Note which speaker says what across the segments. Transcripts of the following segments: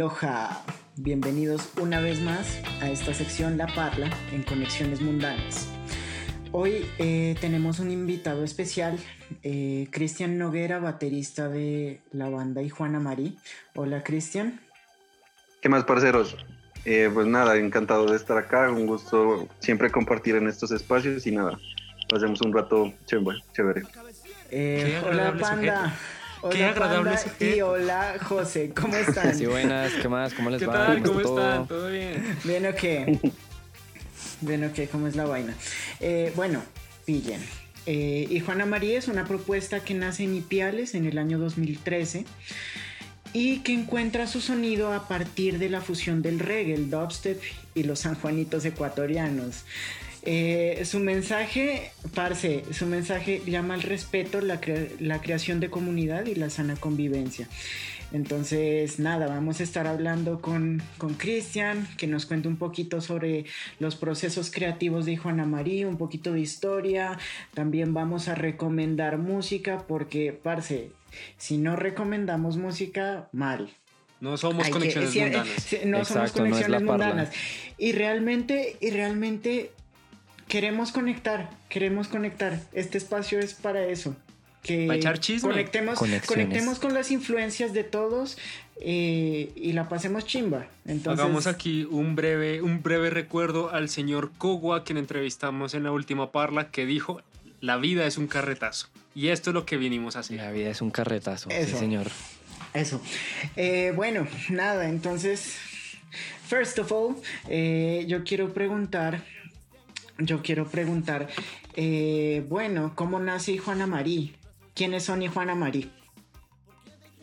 Speaker 1: Aloha, bienvenidos una vez más a esta sección La Parla en Conexiones Mundanas. Hoy eh, tenemos un invitado especial, eh, Cristian Noguera, baterista de la banda y Juana Marí. Hola Cristian.
Speaker 2: ¿Qué más, parceros? Eh, pues nada, encantado de estar acá, un gusto siempre compartir en estos espacios y nada, pasemos un rato chévere.
Speaker 1: hola Panda. Hola, Qué agradable Y hola, José, ¿cómo están?
Speaker 3: Sí, buenas, ¿qué más? ¿Cómo les
Speaker 4: ¿Qué
Speaker 3: va?
Speaker 4: Tal? ¿Cómo, están? ¿Todo bien?
Speaker 1: Bien, ok. Bien, ok, ¿cómo es la vaina? Eh, bueno, pillen. Eh, y Juana María es una propuesta que nace en Ipiales en el año 2013 y que encuentra su sonido a partir de la fusión del reggae, el dubstep y los sanjuanitos ecuatorianos. Eh, su mensaje, parce, su mensaje llama al respeto, la, creación de comunidad y la sana convivencia. Entonces, nada, vamos a estar hablando con Cristian, que nos cuente un poquito sobre los procesos creativos de Juana María, un poquito de historia. También vamos a recomendar música, porque, parce, si no recomendamos música, mal.
Speaker 4: No somos conexiones mundanas.
Speaker 1: no somos conexiones mundanas. Y realmente, y realmente queremos conectar, queremos conectar. Este espacio es para eso. Que Conectemos, conectemos con las influencias de todos eh, y la pasemos chimba. Entonces,
Speaker 4: Hagamos aquí un breve, un breve recuerdo al señor Kogwa, quien entrevistamos en la última parla, que dijo, la vida es un carretazo. Y esto es lo que vinimos a hacer.
Speaker 3: La vida es un carretazo, sí señor.
Speaker 1: Eso. Eh, bueno, nada, entonces, first of all, eh, yo quiero preguntar yo quiero preguntar, eh, bueno, ¿cómo nace Juana Marí? ¿Quiénes son Juana Marí?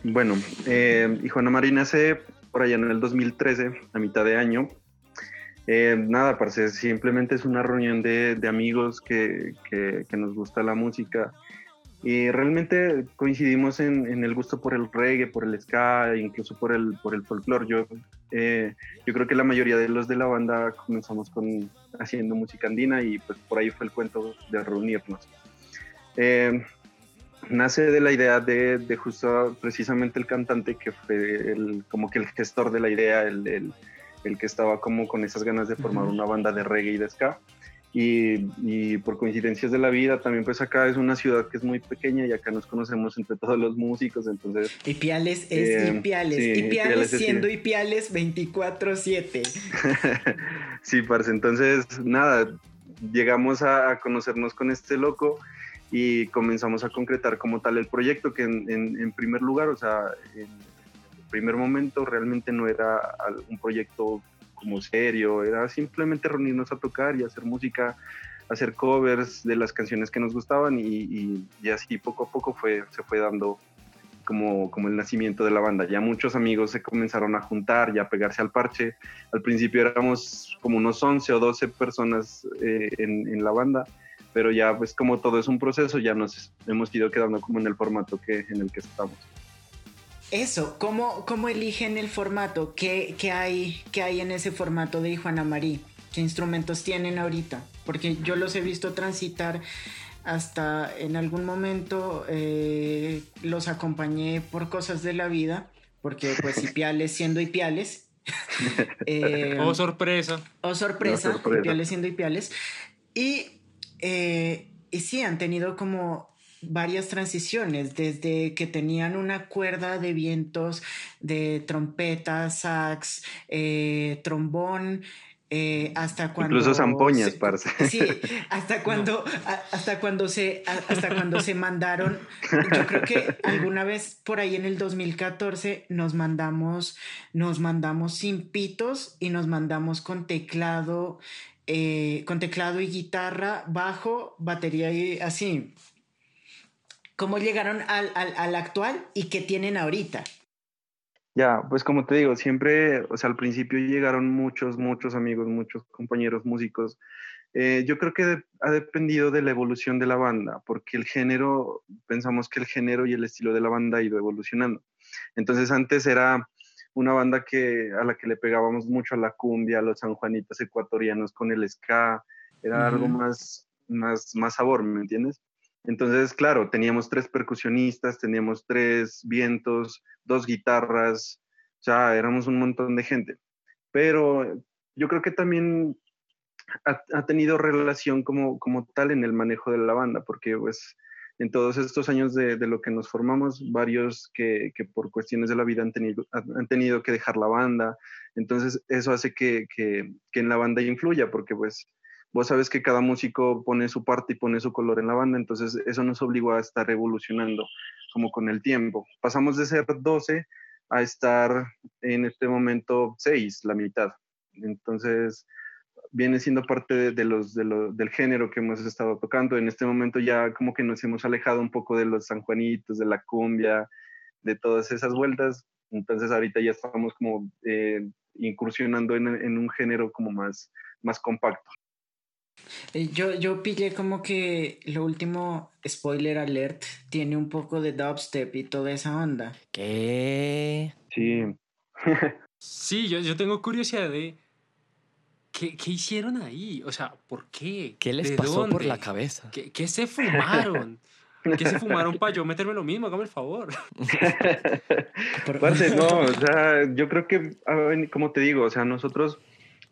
Speaker 2: Bueno, eh, Juana Marí nace por allá en el 2013, a mitad de año. Eh, nada, parece simplemente es una reunión de, amigos que, nos gusta la música y realmente coincidimos en, el gusto por el reggae, por el ska, incluso por el, por el folclore. Yo, eh, yo creo que la mayoría de los de la banda comenzamos con, haciendo música andina y pues por ahí fue el cuento de reunirnos. Eh, nace de la idea de, de, justo precisamente el cantante que fue el, como que el gestor de la idea, el, el, el que estaba como con esas ganas de formar una banda de reggae y de ska. Y, por coincidencias de la vida, también pues acá es una ciudad que es muy pequeña y acá nos conocemos entre todos los músicos, entonces...
Speaker 1: Ipiales es eh, Ipiales, Ipiales, siendo Ipiales 24/7.
Speaker 2: sí, parce, entonces nada, llegamos a, conocernos con este loco y comenzamos a concretar como tal el proyecto que en, en primer lugar, o sea, en el primer momento realmente no era un proyecto como serio, era simplemente reunirnos a tocar y hacer música, hacer covers de las canciones que nos gustaban y, así poco a poco fue, se fue dando como, como el nacimiento de la banda. Ya muchos amigos se comenzaron a juntar y a pegarse al parche. Al principio éramos como unos 11 o 12 personas eh, en, en, la banda, pero ya pues como todo es un proceso, ya nos hemos ido quedando como en el formato que, en el que estamos.
Speaker 1: Eso, ¿cómo, cómo eligen el formato? ¿Qué, hay, ¿Qué hay en ese formato de Juana Marí? ¿Qué instrumentos tienen ahorita? Porque yo los he visto transitar hasta en algún momento eh, los acompañé por cosas de la vida, porque pues Ipiales siendo Ipiales.
Speaker 4: eh, oh, sorpresa.
Speaker 1: Oh, sorpresa, sorpresa. Ipiales siendo Ipiales. Y, eh, y sí, han tenido como varias transiciones, desde que tenían una cuerda de vientos de trompeta, sax, eh, trombón, eh, hasta cuando
Speaker 2: incluso zampoñas parce.
Speaker 1: Sí hasta cuando hasta cuando se hasta cuando se mandaron. Yo creo que alguna vez por ahí en el 2014 nos mandamos nos mandamos sin pitos y nos mandamos con teclado eh, con teclado y guitarra bajo batería y así cómo llegaron al, al, actual y qué tienen ahorita.
Speaker 2: Ya, pues como te digo, siempre, o sea, al principio llegaron muchos, muchos amigos, muchos compañeros músicos. Eh, yo creo que ha dependido de la evolución de la banda, porque el género, pensamos que el género y el estilo de la banda ha ido evolucionando. Entonces antes era una banda que, a la que le pegábamos mucho a la cumbia, a los sanjuanitos ecuatorianos con el ska, era algo más, más, más sabor, ¿me entiendes? Entonces, claro, teníamos tres percusionistas, teníamos tres vientos, dos guitarras, O sea, éramos un montón de gente. Pero yo creo que también ha, tenido relación como, como tal en el manejo de la banda, porque pues en todos estos años de, de lo que nos formamos, varios que, que, por cuestiones de la vida han tenido, han tenido que dejar la banda, entonces eso hace que, que, que en la banda influya, porque pues vos sabes que cada músico pone su parte y pone su color en la banda, entonces eso nos obligó a estar evolucionando como con el tiempo. Pasamos de ser 12 a estar en este momento 6, la mitad. Entonces, viene siendo parte de, los, del género que hemos estado tocando. En este momento ya como que nos hemos alejado un poco de los sanjuanitos, de la cumbia, de todas esas vueltas. Entonces ahorita ya estamos como eh, incursionando en, en, un género como más, más compacto.
Speaker 1: Yo, yo pillé como que lo último, spoiler alert, tiene un poco de dubstep y toda esa onda.
Speaker 3: ¿Qué?
Speaker 2: Sí.
Speaker 4: sí, yo, yo tengo curiosidad de ¿qué, ¿qué, hicieron ahí? O sea, ¿por qué?
Speaker 3: ¿Qué les pasó por la cabeza?
Speaker 4: ¿Qué, qué se fumaron? ¿Qué se fumaron para yo meterme lo mismo? Hágame el favor.
Speaker 2: no, o sea, yo creo que, como te digo, o sea, nosotros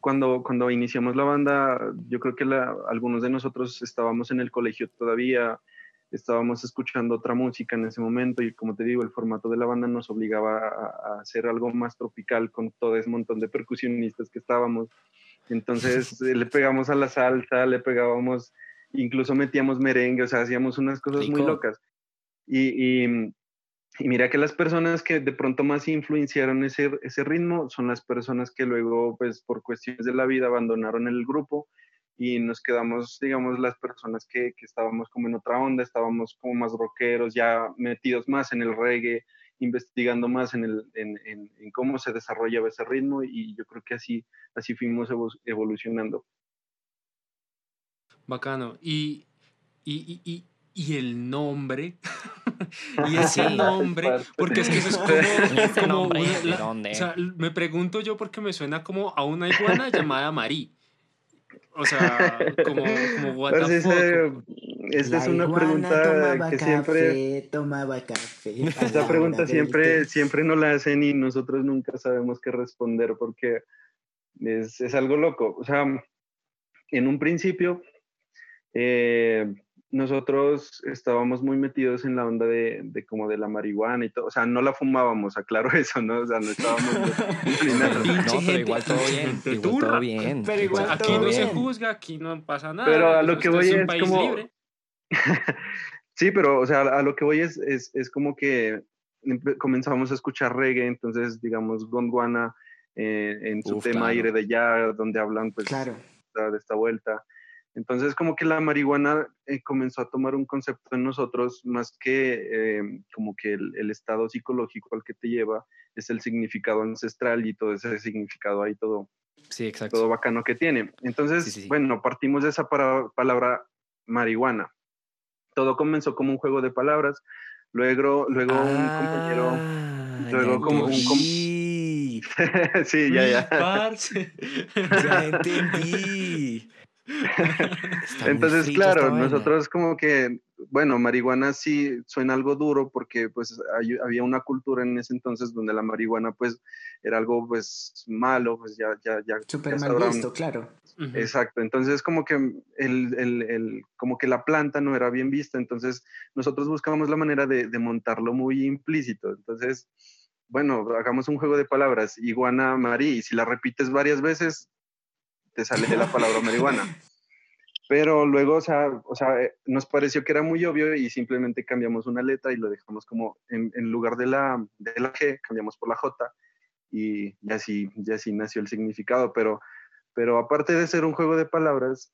Speaker 2: cuando, cuando iniciamos la banda, yo creo que la, algunos de nosotros estábamos en el colegio todavía, estábamos escuchando otra música en ese momento y como te digo, el formato de la banda nos obligaba a, a hacer algo más tropical con todo ese montón de percusionistas que estábamos. Entonces le pegamos a la salsa, le pegábamos, incluso metíamos merengue, o sea, hacíamos unas cosas muy locas. Y, y, y mira que las personas que de pronto más influenciaron ese, ese ritmo son las personas que luego, pues por cuestiones de la vida, abandonaron el grupo y nos quedamos, digamos, las personas que, que estábamos como en otra onda, estábamos como más rockeros, ya metidos más en el reggae, investigando más en, el, en, en, en cómo se desarrollaba ese ritmo y yo creo que así, así fuimos evolucionando.
Speaker 4: Bacano. Y, y, y, y el nombre. y ese nombre, porque es que eso es como, o sea, me pregunto yo porque me suena como a una iguana llamada Marí. O sea, como, como what the fuck.
Speaker 2: Esta es una pregunta que siempre
Speaker 1: tomaba café.
Speaker 2: Esta pregunta siempre, siempre nos la hacen y nosotros nunca sabemos qué responder porque es, es algo loco. O sea, en un principio eh, nosotros estábamos muy metidos en la onda de, de, como de la marihuana y todo, o sea, no la fumábamos, aclaro eso, ¿no? O sea, no estábamos...
Speaker 3: no, pero igual todo bien, igual todo bien.
Speaker 4: Pero igual aquí no se juzga, aquí no pasa nada.
Speaker 2: Pero a lo que voy es, es como... Libre. sí, pero, o sea, a lo que voy es, es, es como que comenzamos a escuchar reggae, entonces, digamos, Gondwana eh, en su Uf, tema claro. Aire de Ya, donde hablan, pues,
Speaker 1: claro.
Speaker 2: de esta vuelta. Entonces, como que la marihuana eh, comenzó a tomar un concepto en nosotros más que eh, como que el, el, estado psicológico al que te lleva, es el significado ancestral y todo ese significado ahí, todo,
Speaker 3: sí, exacto.
Speaker 2: todo bacano que tiene. Entonces, sí, sí. bueno, partimos de esa para, palabra marihuana. Todo comenzó como un juego de palabras, luego, luego ah, un compañero, luego como un... sí, ya, ya.
Speaker 3: ya entendí.
Speaker 2: Entonces, claro, nosotros como que, bueno, marihuana sí suena algo duro porque pues hay, había una cultura en ese entonces donde la marihuana pues era algo pues malo, pues ya, ya, ya.
Speaker 1: Súper mal visto, claro.
Speaker 2: Exacto, entonces como que el, el, el, como que la planta no era bien vista, entonces nosotros buscábamos la manera de, de montarlo muy implícito, entonces bueno, hagamos un juego de palabras, iguana marí, y si la repites varias veces, te sale de la palabra marihuana. Pero luego, o sea, o sea, eh, nos pareció que era muy obvio y simplemente cambiamos una letra y lo dejamos como en, en lugar de la, de la G, cambiamos por la J y, y así, y así nació el significado. Pero, pero aparte de ser un juego de palabras,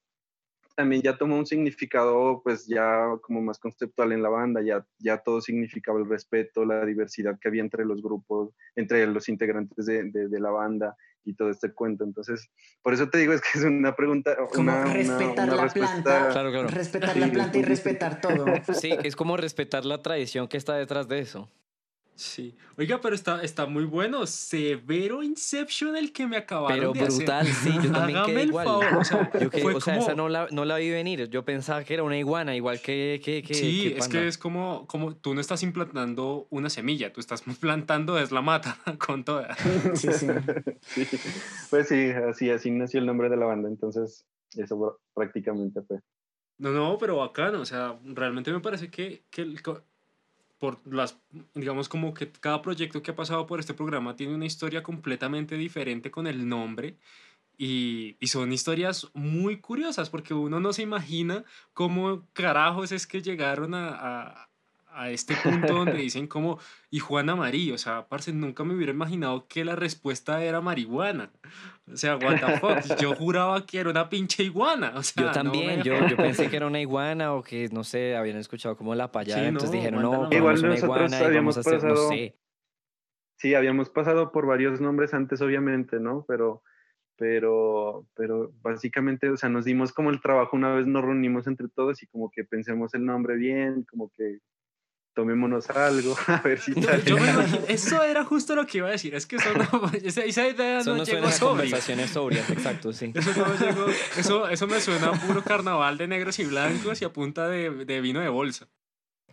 Speaker 2: también ya tomó un significado pues ya como más conceptual en la banda, ya, ya todo significaba el respeto, la diversidad que había entre los grupos, entre los integrantes de, de, de la banda y todo este cuento. Entonces, por eso te digo, es que es una pregunta.
Speaker 1: Como
Speaker 2: una,
Speaker 1: respetar
Speaker 2: una,
Speaker 1: una
Speaker 2: la
Speaker 1: planta. Claro, claro. Respetar la planta y respetar todo.
Speaker 3: Sí, es como respetar la tradición que está detrás de eso.
Speaker 4: Sí. Oiga, pero está, está muy bueno. Severo Inception el que me acabaron pero
Speaker 3: de brutal, sí. Yo también Hágame igual. Favor. O sea, yo que, o sea esa no la, no la vi venir. Yo pensaba que era una iguana, igual que... que, que
Speaker 4: sí, es que es como, como... Tú no estás implantando una semilla. Tú estás plantando es la mata con toda.
Speaker 2: Sí, sí. sí. Pues sí, así, así nació el nombre de la banda. Entonces, eso prácticamente fue.
Speaker 4: No, no, pero bacano. O sea, realmente me parece que, que el, por las, digamos como que cada proyecto que ha pasado por este programa tiene una historia completamente diferente con el nombre y, y, son historias muy curiosas porque uno no se imagina cómo carajos es que llegaron a, a este punto donde dicen como, y Juana Marí, o sea, parce, nunca me hubiera imaginado que la respuesta era marihuana. O sea, what the fuck, yo juraba que era una pinche iguana. O sea,
Speaker 3: yo también, yo, yo, pensé que era una iguana o que, no sé, habían escuchado como la payada, entonces dijeron, no, igual una iguana y vamos a hacer, no sé.
Speaker 2: Sí, habíamos pasado por varios nombres antes, obviamente, ¿no? Pero pero, pero básicamente, o sea, nos dimos como el trabajo una vez nos reunimos entre todos y como que pensemos el nombre bien, como que tomémonos algo, a ver si sale.
Speaker 4: Yo me imagino, eso era justo lo que iba a decir, es que eso no, esa, esa idea eso no, no llegó sobria.
Speaker 3: conversaciones sobrias, exacto, sí.
Speaker 4: Eso, no llegó, eso, eso me suena a puro carnaval de negros y blancos y a punta de, de vino de bolsa.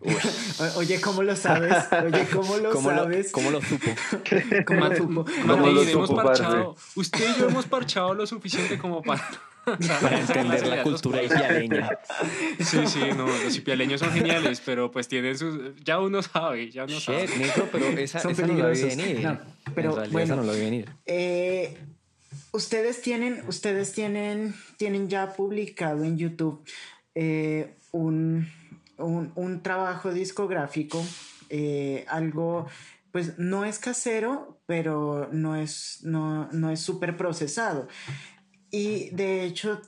Speaker 1: Uy. Oye, ¿cómo lo sabes? Oye, ¿cómo lo
Speaker 3: ¿Cómo
Speaker 1: sabes?
Speaker 3: Lo, ¿Cómo lo supo?
Speaker 1: ¿Cómo lo supo?
Speaker 4: ¿Cómo lo supo hemos parchado, usted y yo hemos parchado lo suficiente como para
Speaker 3: para entender la cultura ipialeña.
Speaker 4: Sí, sí, no, los ipialeños son geniales, pero pues tienen sus... Ya uno sabe, ya uno Shit, sabe.
Speaker 3: pero esa, esa no lo vi venir. No,
Speaker 1: pero bueno,
Speaker 3: esa no lo vi venir.
Speaker 1: Eh, ustedes tienen, ustedes tienen, tienen ya publicado en YouTube eh, un, un, un, trabajo discográfico, eh, algo pues no es casero, pero no es, no, no es súper procesado. Y de hecho,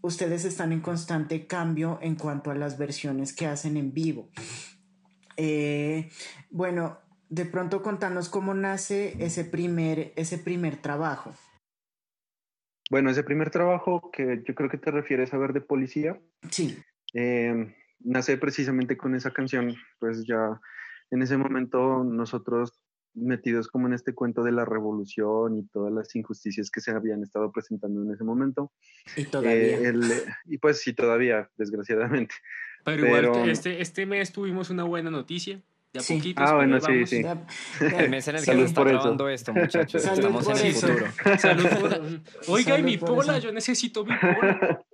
Speaker 1: ustedes están en constante cambio en cuanto a las versiones que hacen en vivo. Eh, bueno, de pronto contanos cómo nace ese primer, ese primer trabajo.
Speaker 2: Bueno, ese primer trabajo que yo creo que te refieres a ver de policía.
Speaker 1: Sí.
Speaker 2: Eh, nace precisamente con esa canción, pues ya en ese momento nosotros metidos como en este cuento de la revolución y todas las injusticias que se habían estado presentando en ese momento.
Speaker 1: Y todavía.
Speaker 2: Eh, y pues sí, todavía, desgraciadamente.
Speaker 4: Pero, igual, este, este mes tuvimos una buena noticia. Ya sí. poquitos,
Speaker 2: ah, bueno, sí, sí.
Speaker 3: El mes en el que se está grabando esto, muchachos. Estamos en el futuro.
Speaker 4: Salud por... Oiga, y mi pola, yo necesito mi pola.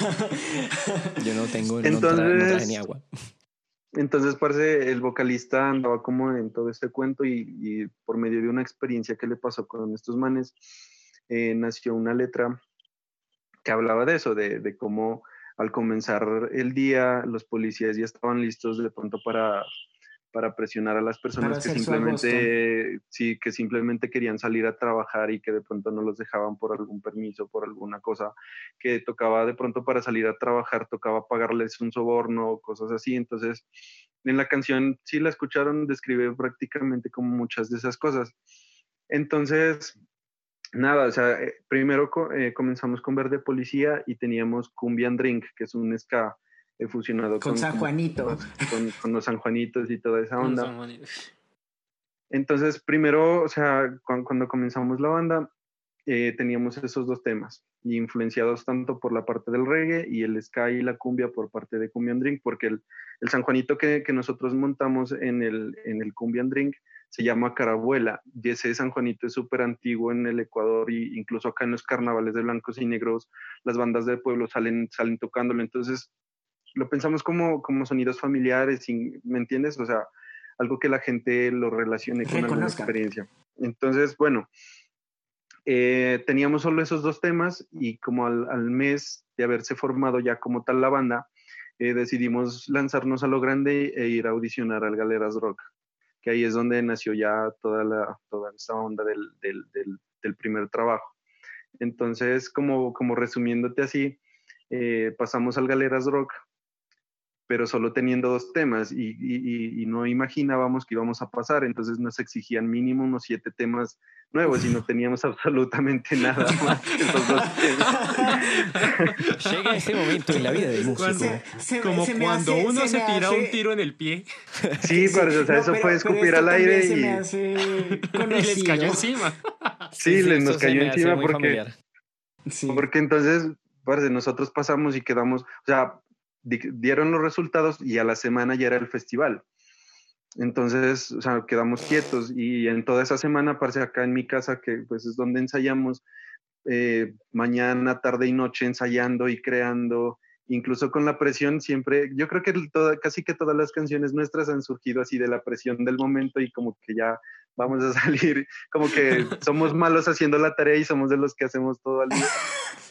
Speaker 3: yo no tengo, Entonces, no, traje, no traje ni agua.
Speaker 2: Entonces, parece, el vocalista andaba como en todo este cuento y, por medio de una experiencia que le pasó con estos manes, eh, nació una letra que hablaba de eso, de, de, cómo al comenzar el día los policías ya estaban listos de pronto para para presionar a las personas que simplemente, sí, que simplemente querían salir a trabajar y que de pronto no los dejaban por algún permiso, por alguna cosa, que tocaba de pronto para salir a trabajar, tocaba pagarles un soborno, cosas así. Entonces, en la canción, si la escucharon, describe prácticamente como muchas de esas cosas. Entonces, nada, o sea, eh, primero eh, comenzamos con Verde Policía y teníamos Cumbian Drink, que es un ska he fusionado
Speaker 1: con, San Juanito.
Speaker 2: Con, los San Juanitos y toda esa onda. Entonces, primero, o sea, cuando, comenzamos la banda, eh, teníamos esos dos temas, influenciados tanto por la parte del reggae y el ska y la cumbia por parte de Cumbian Drink, porque el, el San Juanito que, que, nosotros montamos en el, en el Cumbian Drink se llama Carabuela, y ese San Juanito es súper antiguo en el Ecuador, y incluso acá en los carnavales de blancos y negros, las bandas del pueblo salen, salen tocándolo, entonces lo pensamos como, como sonidos familiares, ¿me entiendes? O sea, algo que la gente lo relacione con alguna experiencia. Entonces, bueno, eh, teníamos solo esos dos temas y como al, mes de haberse formado ya como tal la banda, eh, decidimos lanzarnos a lo grande e ir a audicionar al Galeras Rock, que ahí es donde nació ya toda, la, toda esa onda del, del, del, primer trabajo. Entonces, como, como resumiéndote así, eh, pasamos al Galeras Rock, pero solo teniendo dos temas y, no imaginábamos que íbamos a pasar, entonces nos exigían mínimo unos siete temas nuevos y no teníamos absolutamente nada más que esos dos
Speaker 3: temas. Llega ese momento en la vida del músico.
Speaker 4: como cuando uno se, tira un tiro en el pie.
Speaker 2: Sí, pero, o sea, eso fue escupir al aire y...
Speaker 4: les cayó encima.
Speaker 2: Sí, les nos cayó encima porque... Porque entonces, parece, nosotros pasamos y quedamos, o sea, dieron los resultados y a la semana ya era el festival. Entonces, o sea, quedamos quietos y en toda esa semana, parece acá en mi casa, que pues es donde ensayamos, eh, mañana, tarde y noche ensayando y creando, incluso con la presión siempre, yo creo que casi que todas las canciones nuestras han surgido así de la presión del momento y como que ya vamos a salir, como que somos malos haciendo la tarea y somos de los que hacemos todo al día.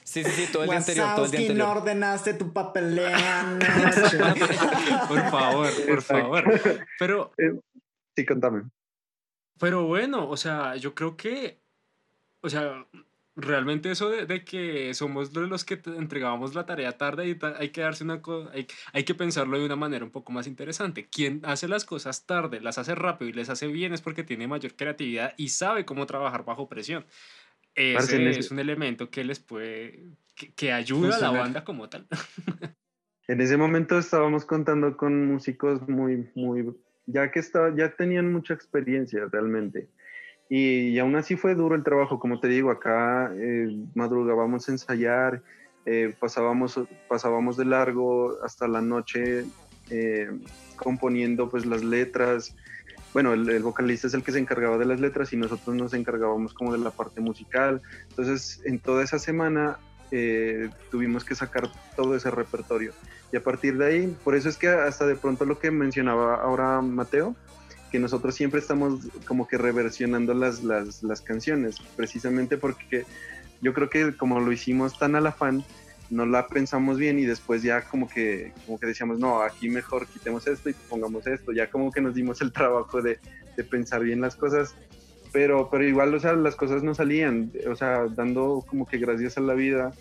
Speaker 3: Sí, sí, sí, todo el día anterior, todo el día anterior.
Speaker 1: no ordenaste tu papelera.
Speaker 4: por favor, por favor. Pero...
Speaker 2: Eh, sí, contame.
Speaker 4: Pero bueno, o sea, yo creo que, o sea, realmente eso de, que somos los que entregamos la tarea tarde y hay que darse una hay, hay que pensarlo de una manera un poco más interesante. Quien hace las cosas tarde, las hace rápido y les hace bien es porque tiene mayor creatividad y sabe cómo trabajar bajo presión. Ese es un elemento que les puede, que, ayuda a la banda como tal.
Speaker 2: en ese momento estábamos contando con músicos muy, muy, ya que estaba, ya tenían mucha experiencia realmente. Y, aún así fue duro el trabajo, como te digo, acá eh, madrugábamos a ensayar, eh, pasábamos, pasábamos de largo hasta la noche eh, componiendo pues las letras, bueno, el, vocalista es el que se encargaba de las letras y nosotros nos encargábamos como de la parte musical. Entonces, en toda esa semana tuvimos que sacar todo ese repertorio. Y a partir de ahí, por eso es que hasta de pronto lo que mencionaba ahora Mateo, que nosotros siempre estamos como que reversionando las, las, las canciones, precisamente porque yo creo que como lo hicimos tan al afán, no la pensamos bien y después ya como que, como que decíamos, no, aquí mejor quitemos esto y pongamos esto, ya como que nos dimos el trabajo de, de pensar bien las cosas, pero, pero igual, o sea, las cosas no salían, o sea, dando como que gracias a la vida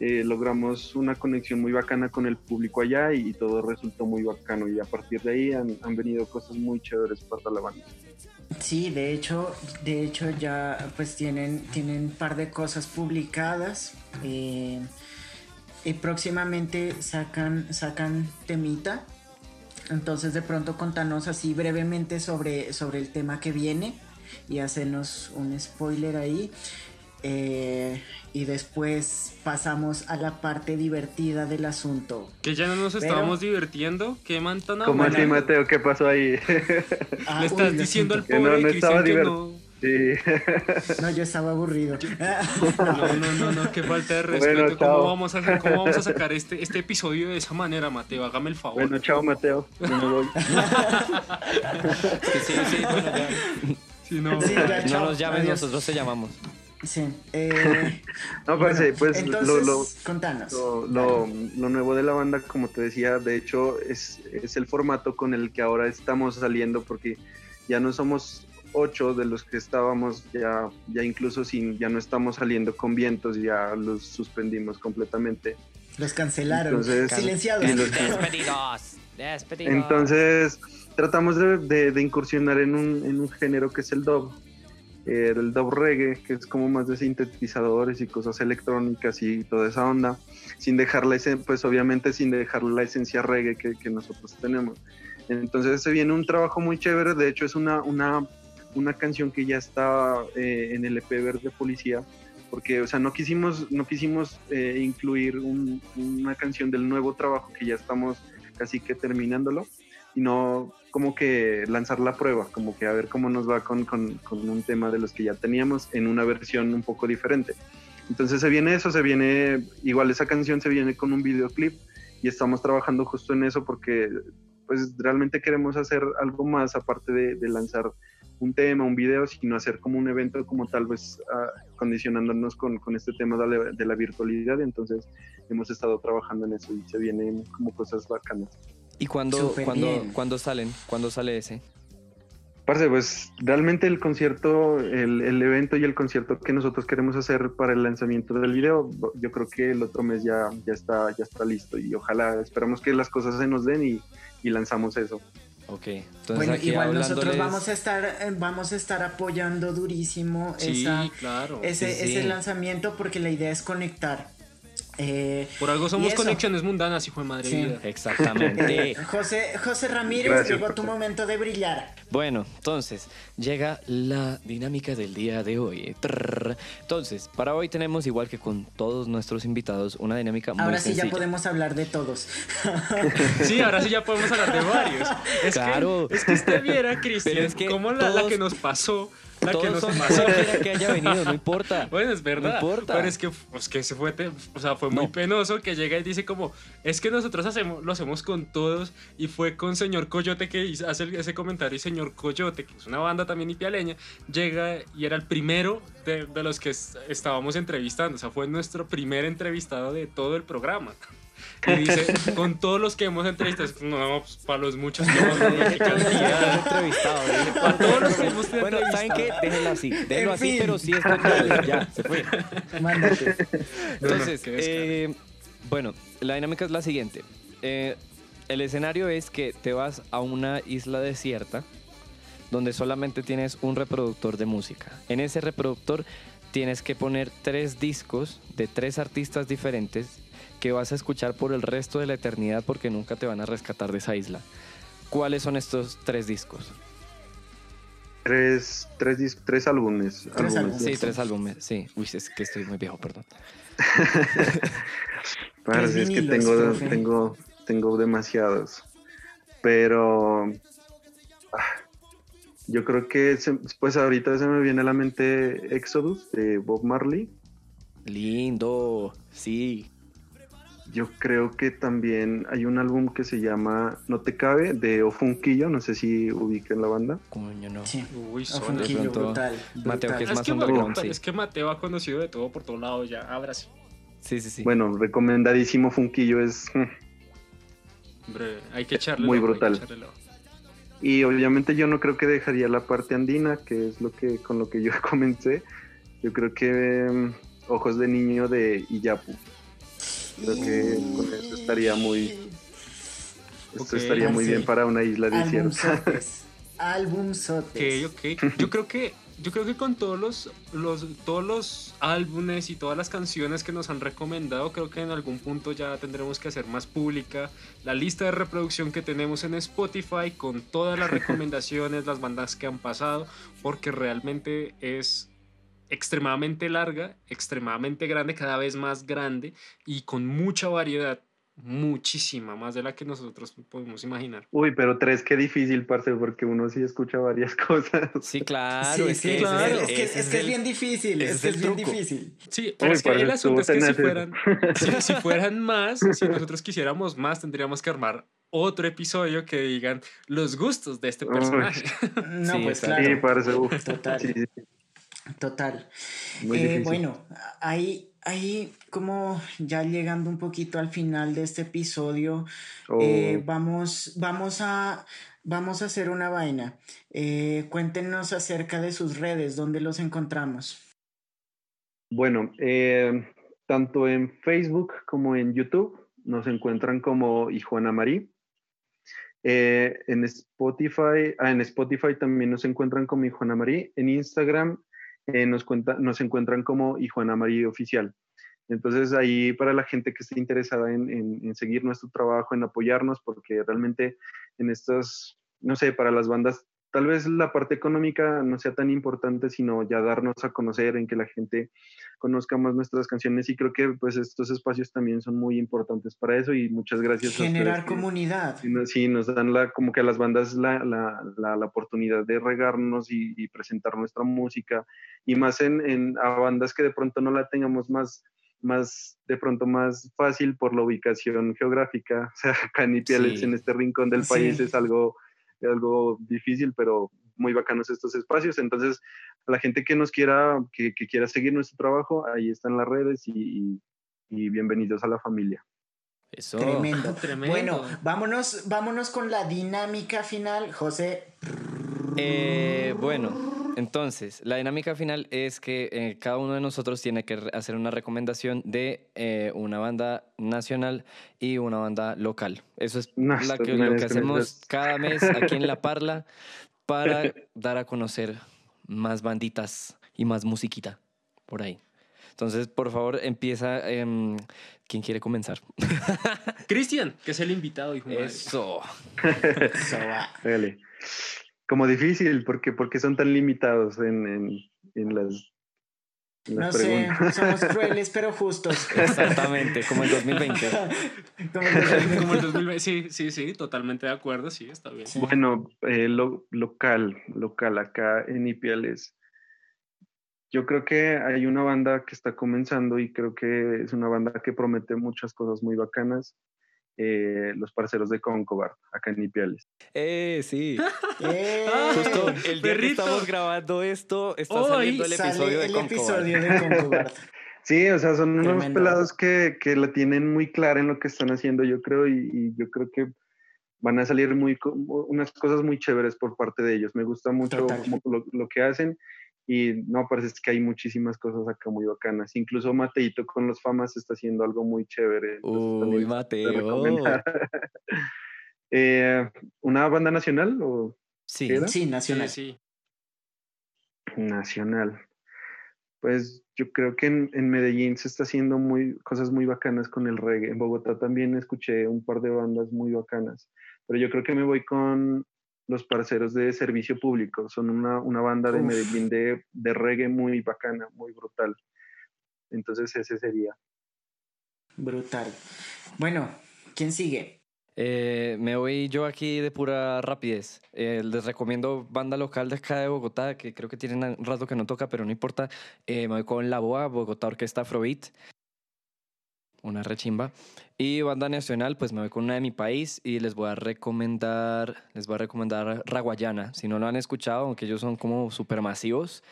Speaker 2: eh, logramos una conexión muy bacana con el público allá y, todo resultó muy bacano y a partir de ahí han, han venido cosas muy chéveres para la banda.
Speaker 1: Sí, de hecho, de hecho ya pues tienen, tienen un par de cosas publicadas. Eh, y próximamente sacan, sacan temita. Entonces de pronto contanos así brevemente sobre, sobre el tema que viene y hacernos un spoiler ahí. Eh, y después pasamos a la parte divertida del asunto.
Speaker 4: Que ya no nos estábamos divirtiendo. ¿Qué mantana?
Speaker 2: ¿Cómo así, Mateo? ¿Qué pasó ahí?
Speaker 4: Ah, Le estás diciendo al pobre que no, estaba divertido.
Speaker 1: No, yo estaba aburrido.
Speaker 4: No, no, no, no, qué falta de respeto. ¿Cómo, vamos a hacer, ¿Cómo vamos a sacar este, este episodio de esa manera, Mateo? Hágame el favor.
Speaker 2: Bueno, chao, Mateo. me voy.
Speaker 3: sí, sí, bueno, ya. Si no, no nos llames, nosotros te llamamos.
Speaker 1: Sí. Eh,
Speaker 2: no, pues, pues
Speaker 1: entonces, lo, contanos.
Speaker 2: Lo, lo, lo, nuevo de la banda, como te decía, de hecho, es, es el formato con el que ahora estamos saliendo, porque ya no somos ocho de los que estábamos ya, ya incluso sin, ya no estamos saliendo con vientos, ya los suspendimos completamente.
Speaker 1: Los cancelaron, silenciados.
Speaker 3: despedidos, despedidos.
Speaker 2: Entonces tratamos de, de, incursionar en un, en un, género que es el dub, eh, el dub reggae, que es como más de sintetizadores y cosas electrónicas y toda esa onda, sin dejarle, pues obviamente sin dejar la esencia reggae que, que nosotros tenemos. Entonces se viene un trabajo muy chévere, de hecho es una, una una canción que ya está eh, en el EP Verde Policía, porque, o sea, no quisimos, no quisimos eh, incluir una canción del nuevo trabajo que ya estamos casi que terminándolo, sino como que lanzar la prueba, como que a ver cómo nos va con, con, con un tema de los que ya teníamos en una versión un poco diferente. Entonces se viene eso, se viene, igual esa canción se viene con un videoclip y estamos trabajando justo en eso porque pues realmente queremos hacer algo más aparte de, de lanzar un tema, un video, sino hacer como un evento como tal vez ah, condicionándonos con, con, este tema de la, de la, virtualidad. Entonces hemos estado trabajando en eso y se vienen como cosas bacanas.
Speaker 3: ¿Y cuándo, cuando cuando salen? ¿Cuándo sale ese?
Speaker 2: Parce, pues realmente el concierto, el, el, evento y el concierto que nosotros queremos hacer para el lanzamiento del video, yo creo que el otro mes ya, ya, está, ya está listo y ojalá esperamos que las cosas se nos den y, y lanzamos eso.
Speaker 3: Ok,
Speaker 1: entonces bueno, igual nosotros vamos a estar eh, vamos a estar apoyando durísimo esa, ese, ese lanzamiento porque la idea es conectar
Speaker 4: eh, Por algo somos conexiones mundanas, hijo de madre.
Speaker 3: Exactamente.
Speaker 1: José, José Ramírez, llegó tu momento de brillar.
Speaker 3: Bueno, entonces, llega la dinámica del día de hoy. Entonces, para hoy tenemos, igual que con todos nuestros invitados, una dinámica muy
Speaker 1: Ahora
Speaker 3: sí
Speaker 1: ya podemos hablar de todos.
Speaker 4: sí, ahora sí ya podemos hablar de varios. Es claro. Que, es que usted viera, Cristian, es que como la, la que nos pasó
Speaker 3: la que nos pasó. que haya venido, no importa.
Speaker 4: Bueno, es verdad. No importa. Pero es que, pues, que se fue, o sea, fue muy penoso que llega y dice como, es que nosotros hacemos, lo hacemos con todos y fue con señor Coyote que hace ese comentario y señor Coyote, que es una banda también ipialeña, llega y era el primero de, de los que estábamos entrevistando, o sea, fue nuestro primer entrevistado de todo el programa. Y dice, con todos los que hemos entrevistado, no, pues, para los muchos que hemos entrevistado. Para todos los que hemos
Speaker 3: Bueno, ¿saben qué? Déjenlo así. Déjenlo así, pero sí es total. Ya, se fue. Mándate. Entonces, eh, bueno, la dinámica es la siguiente. Eh, el escenario es que te vas a una isla desierta donde solamente tienes un reproductor de música. En ese reproductor tienes que poner tres discos de tres artistas diferentes que vas a escuchar por el resto de la eternidad porque nunca te van a rescatar de esa isla. ¿Cuáles son estos tres discos?
Speaker 2: Tres, tres, tres álbumes.
Speaker 3: Sí, tres álbumes, sí. Uy, es que estoy muy viejo, perdón.
Speaker 2: Parece es que tengo, tengo, tengo demasiados. Pero ah, yo creo que pues ahorita se me viene a la mente Exodus de Bob Marley.
Speaker 3: Lindo, sí.
Speaker 2: Yo creo que también hay un álbum que se llama No te cabe de Ofunquillo, no sé si ubiquen la banda.
Speaker 3: Coño, no.
Speaker 1: Sí. Uy, Ofunquillo, brutal,
Speaker 3: Mateo, que es, más
Speaker 4: que Mateo, Es que Mateo ha conocido de todo por todos lados ya, ahora sí.
Speaker 3: Sí, sí.
Speaker 2: Bueno, recomendadísimo Funquillo es...
Speaker 4: Hombre, hay que echarle
Speaker 2: Muy brutal. Y obviamente yo no creo que dejaría la parte andina, que es lo que con lo que yo comencé. Yo creo que em, Ojos de Niño de Iyapu. Creo que con eso estaría muy. Esto estaría muy bien para una isla desierta.
Speaker 1: Álbum sotes.
Speaker 4: Ok, ok. Yo creo que. Yo creo que con todos los, los, todos los álbumes y todas las canciones que nos han recomendado, creo que en algún punto ya tendremos que hacer más pública la lista de reproducción que tenemos en Spotify con todas las recomendaciones, las bandas que han pasado, porque realmente es extremadamente larga, extremadamente grande, cada vez más grande y con mucha variedad, muchísima, más de la que nosotros podemos imaginar.
Speaker 2: Uy, pero tres, qué difícil, parce, porque uno sí escucha varias cosas.
Speaker 3: Sí, claro,
Speaker 1: es, que, claro. Es, que, es, bien difícil, es, que es bien difícil.
Speaker 4: Sí, pero es que el asunto es que si fueran, si, fueran más, si nosotros quisiéramos más, tendríamos que armar otro episodio que digan los gustos de este personaje.
Speaker 1: no, pues claro.
Speaker 2: Sí, parece, Total.
Speaker 1: Total. Eh, bueno, ahí, ahí como ya llegando un poquito al final de este episodio, eh, oh. vamos, vamos, a, vamos a hacer una vaina. Eh, cuéntenos acerca de sus redes, ¿dónde los encontramos?
Speaker 2: Bueno, tanto en Facebook como en YouTube nos encuentran como Juana Marí. en Spotify, ah, en Spotify también nos encuentran como Juana Marí. En Instagram eh, nos, cuenta, nos encuentran como Juana María Oficial. Entonces ahí para la gente que esté interesada en, en, seguir nuestro trabajo, en apoyarnos, porque realmente en estas, no sé, para las bandas tal vez la parte económica no sea tan importante, sino ya darnos a conocer, en que la gente conozca más nuestras canciones y creo que pues estos espacios también son muy importantes para eso y muchas gracias.
Speaker 1: Generar comunidad.
Speaker 2: sí, nos dan la, como que a las bandas la, la, la, oportunidad de regarnos y, y, presentar nuestra música y más en, en, a bandas que de pronto no la tengamos más más de pronto más fácil por la ubicación geográfica, o sea, acá en en este rincón del país es algo algo difícil, pero muy bacanos estos espacios. Entonces, a la gente que nos quiera, que, quiera seguir nuestro trabajo, ahí están las redes y, bienvenidos a la familia.
Speaker 1: Eso. Tremendo. Tremendo. Bueno, vámonos, vámonos con la dinámica final. José,
Speaker 3: Eh, bueno, entonces, la dinámica final es que eh, cada uno de nosotros tiene que hacer una recomendación de eh, una banda nacional y una banda local. Eso es la que, lo que hacemos cada mes aquí en La Parla para dar a conocer más banditas y más musiquita por ahí. Entonces, por favor, empieza. Em, ¿Quién quiere comenzar?
Speaker 4: Cristian, que es el invitado, hijo
Speaker 3: Eso.
Speaker 2: Eso Como difícil, porque, porque son tan limitados en, en, las
Speaker 1: no sé, somos crueles pero justos.
Speaker 3: Exactamente, como el 2020.
Speaker 4: como, el 2020. Sí, sí, sí, totalmente de acuerdo, sí, está bien.
Speaker 2: Bueno, eh, local, local, acá en Ipiales yo creo que hay una banda que está comenzando y creo que es una banda que promete muchas cosas muy bacanas. Eh, los parceros de Concobar, acá en Ipiales.
Speaker 3: Eh, sí. eh. Justo el día que estamos grabando esto, está saliendo el episodio de Concobar.
Speaker 2: sí, o sea, son unos pelados que, que, la tienen muy clara en lo que están haciendo, yo creo, y, yo creo que van a salir muy, unas cosas muy chéveres por parte de ellos. Me gusta mucho lo, lo, que hacen y no, parece que hay muchísimas cosas acá muy bacanas. Incluso Mateito con los famas está haciendo algo muy chévere.
Speaker 3: Uy, Mateo.
Speaker 2: eh, ¿Una banda nacional o
Speaker 1: Sí, sí, nacional.
Speaker 4: Sí,
Speaker 2: Nacional. Pues yo creo que en, en, Medellín se está haciendo muy, cosas muy bacanas con el reggae. En Bogotá también escuché un par de bandas muy bacanas. Pero yo creo que me voy con los parceros de servicio público. Son una, una banda de Medellín de, de, reggae muy bacana, muy brutal. Entonces ese sería.
Speaker 1: Brutal. Bueno, ¿quién sigue?
Speaker 3: Eh, me voy yo aquí de pura rapidez. Eh, les recomiendo banda local de acá de Bogotá, que creo que tienen un rato que no toca, pero no importa. Eh, me voy con La Boa, Bogotá Orquesta Afrobeat una rechimba. Y banda nacional, pues me voy con una de mi país y les voy a recomendar, les voy a recomendar Raguayana. Si no lo han escuchado, aunque ellos son como súper masivos,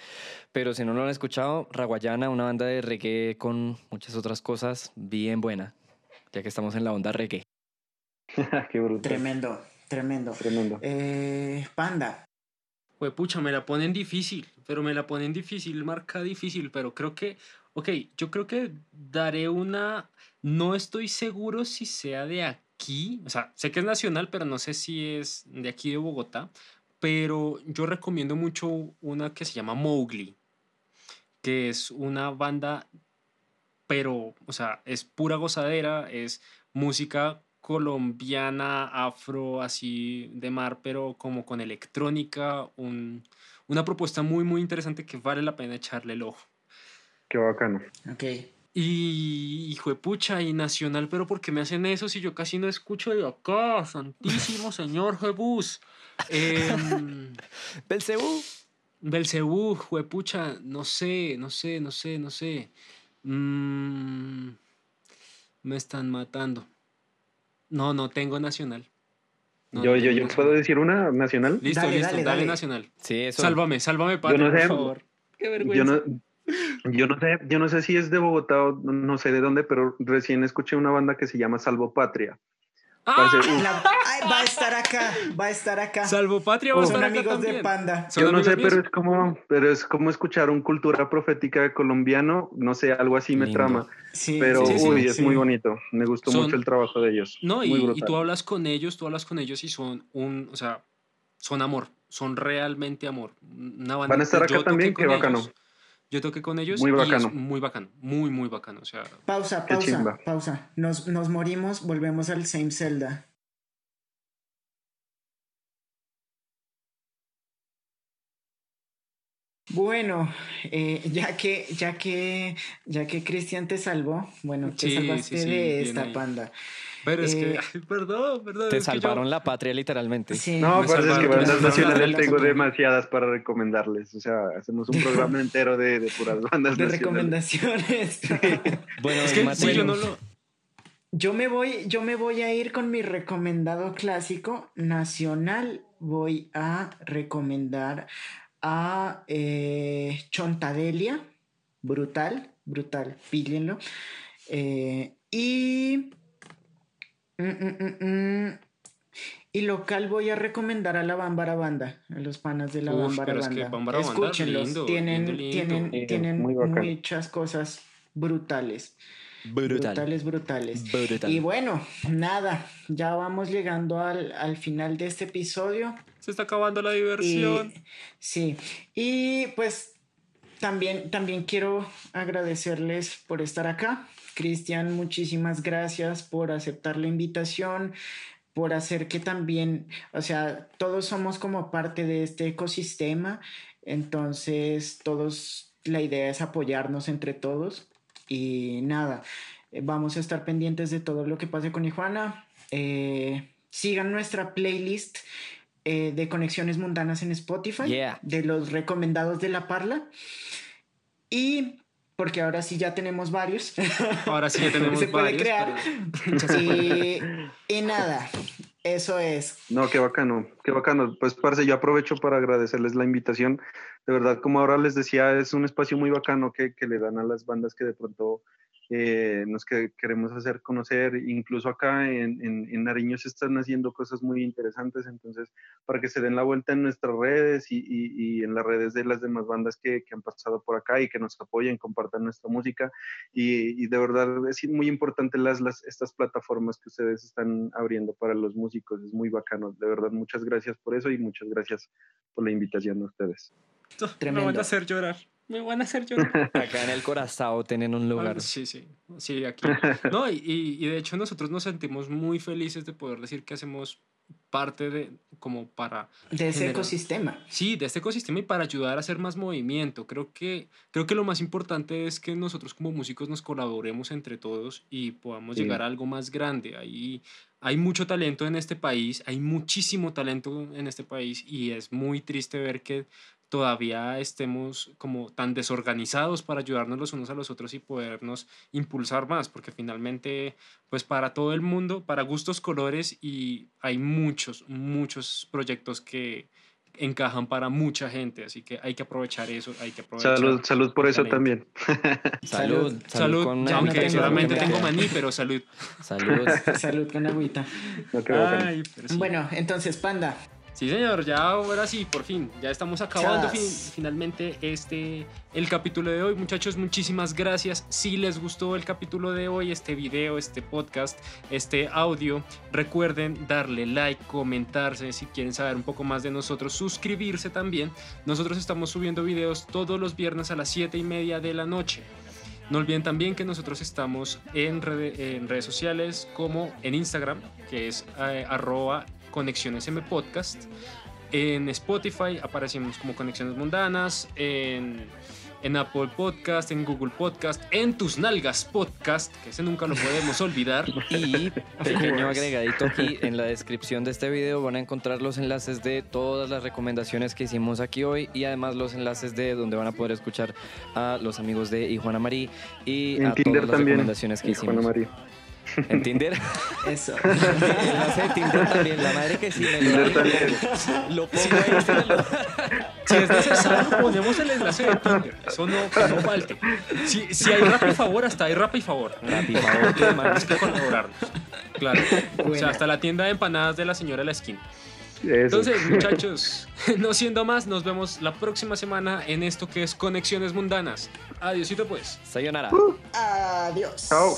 Speaker 3: pero si no lo han escuchado, Raguayana, una banda de reggae con muchas otras cosas, bien buena, ya que estamos en la onda reggae.
Speaker 2: Qué brutal.
Speaker 1: Tremendo, tremendo.
Speaker 2: Tremendo.
Speaker 1: Eh, Panda.
Speaker 4: Pues pucha, me la ponen difícil, pero me la ponen difícil, marca difícil, pero creo que Ok, yo creo que daré una... No estoy seguro si sea de aquí, o sea, sé que es nacional, pero no sé si es de aquí de Bogotá, pero yo recomiendo mucho una que se llama Mowgli, que es una banda, pero, o sea, es pura gozadera, es música colombiana, afro, así de mar, pero como con electrónica, un, una propuesta muy, muy interesante que vale la pena echarle el ojo.
Speaker 2: Qué bacano.
Speaker 1: Ok.
Speaker 4: Y hijo de pucha, y nacional, pero ¿por qué me hacen eso si yo casi no escucho de acá? Santísimo Señor Jebus. Eh,
Speaker 3: Belcebú.
Speaker 4: Belcebú, juepucha, no sé, no sé, no sé, no sé. Mm, me están matando. No, no tengo nacional.
Speaker 2: yo, yo, yo puedo decir una nacional.
Speaker 4: Listo, listo, dale, nacional.
Speaker 3: Sí, eso.
Speaker 4: Sálvame, sálvame, padre, yo no sé, por favor.
Speaker 2: Qué vergüenza. Yo no sé, yo no sé si es de Bogotá o no sé de dónde, pero recién escuché una banda que se llama Salvo Patria.
Speaker 1: ¡Ah! va a estar acá, va a estar acá.
Speaker 4: Salvo Patria va a estar
Speaker 1: amigos de Panda.
Speaker 2: Yo no sé, pero es como, pero es como escuchar un cultura profética colombiano, no sé, algo así me trama. Sí, pero uy, es muy bonito. Me gustó mucho el trabajo de ellos.
Speaker 4: No, y, y, tú hablas con ellos, tú hablas con ellos y son un, o sea, son amor, son realmente amor. Una
Speaker 2: banda Van a estar acá también, qué bacano.
Speaker 4: Yo toqué con ellos muy y es muy bacano, muy, muy bacano. O sea,
Speaker 1: pausa, pausa, pausa. Nos, nos morimos, volvemos al same Zelda. Bueno, eh, ya que, ya que, ya que Cristian te salvó, bueno, te salvaste de esta panda.
Speaker 4: Pero es que, eh, perdón, perdón.
Speaker 3: Te salvaron la patria literalmente.
Speaker 2: no, pero es que bandas nacionales tengo demasiadas para recomendarles. O sea, hacemos un programa entero de, de puras bandas
Speaker 1: de recomendaciones.
Speaker 3: bueno, es que
Speaker 1: yo no lo... Yo me voy, yo me voy a ir con mi recomendado clásico nacional. Voy a recomendar a eh, Chontadelia. Brutal, brutal, píllenlo. Eh, y Mm, mm, mm, Y local voy a recomendar a la Bámbara Banda, a los panas de la Bámbara Banda. Escúchenlos, tienen, tienen, tienen muchas cosas brutales. Brutales, brutales. Y bueno, nada, ya vamos llegando al, al, final de este episodio.
Speaker 4: Se está acabando la diversión.
Speaker 1: sí, y pues también, también quiero agradecerles por estar acá. Cristian, muchísimas gracias por aceptar la invitación por hacer que también, o sea, todos somos como parte de este ecosistema, entonces todos, la idea es apoyarnos entre todos y nada, vamos a estar pendientes de todo lo que pase con Ijuana. Eh, sigan nuestra playlist eh, de conexiones mundanas en Spotify, de los recomendados de la Parla. Y porque ahora sí ya tenemos varios.
Speaker 4: Ahora sí ya tenemos
Speaker 1: Se
Speaker 4: puede
Speaker 1: crear. Y, nada, eso es.
Speaker 2: No, qué bacano, qué bacano. Pues, parce, yo aprovecho para agradecerles la invitación. De verdad, como ahora les decía, es un espacio muy bacano que, que le dan a las bandas que de pronto eh, nos que queremos hacer conocer. Incluso acá en, en, Nariño se están haciendo cosas muy interesantes, entonces para que se den la vuelta en nuestras redes y, y, en las redes de las demás bandas que, que, han pasado por acá y que nos apoyen, compartan nuestra música. Y, y de verdad es muy importante las, las, estas plataformas que ustedes están abriendo para los músicos, es muy bacano. De verdad, muchas gracias por eso y muchas gracias por la invitación a ustedes.
Speaker 4: Me van a hacer llorar me van a hacer llorar.
Speaker 3: Acá en el corazón tienen un lugar.
Speaker 4: sí, sí, sí, aquí. No, y, y, de hecho nosotros nos sentimos muy felices de poder decir que hacemos parte de, como para...
Speaker 1: De ese ecosistema.
Speaker 4: Sí, de este ecosistema y para ayudar a hacer más movimiento. Creo que, creo que lo más importante es que nosotros como músicos nos colaboremos entre todos y podamos llegar a algo más grande. Ahí hay mucho talento en este país, hay muchísimo talento en este país y es muy triste ver que todavía estemos como tan desorganizados para ayudarnos los unos a los otros y podernos impulsar más, porque finalmente, pues para todo el mundo, para gustos, colores, y hay muchos, muchos proyectos que encajan para mucha gente, así que hay que aprovechar eso, hay que aprovechar.
Speaker 2: Salud, salud por eso también.
Speaker 3: salud,
Speaker 4: salud, aunque solamente tengo maní, pero salud.
Speaker 3: Salud.
Speaker 1: salud con agüita. Bueno, entonces, Panda,
Speaker 4: Sí, señor, ya ahora sí, por fin, ya estamos acabando finalmente este el capítulo de hoy. Muchachos, muchísimas gracias. Si les gustó el capítulo de hoy, este video, este podcast, este audio, recuerden darle like, comentarse si quieren saber un poco más de nosotros, suscribirse también. Nosotros estamos subiendo videos todos los viernes a las 7 y media de la noche. No olviden también que nosotros estamos en, en redes sociales como en Instagram, que es eh, arroba Conexiones M Podcast. En Spotify aparecemos como Conexiones Mundanas, en, en, Apple Podcast, en Google Podcast, en Tus Nalgas Podcast, que ese nunca lo podemos olvidar.
Speaker 3: Y pequeño agregadito aquí, en la descripción de este video van a encontrar los enlaces de todas las recomendaciones que hicimos aquí hoy y además los enlaces de donde van a poder escuchar a los amigos de Ijuana Marí y a todas las recomendaciones que hicimos. ¿En Tinder?
Speaker 1: Eso.
Speaker 3: enlace de Tinder también, la madre que sí me lo Lo pongo ahí.
Speaker 4: Si es necesario, ponemos el enlace de Tinder. Eso no, que no falte. Si, si hay rap y favor, hasta hay rap y favor.
Speaker 3: Rap y favor,
Speaker 4: que más que colaborarnos. Claro. O sea, hasta la tienda de empanadas de la señora de la esquina. Entonces, muchachos, no siendo más, nos vemos la próxima semana en esto que es Conexiones Mundanas. Adiósito pues.
Speaker 3: Sayonara.
Speaker 1: Adiós.
Speaker 2: Chao.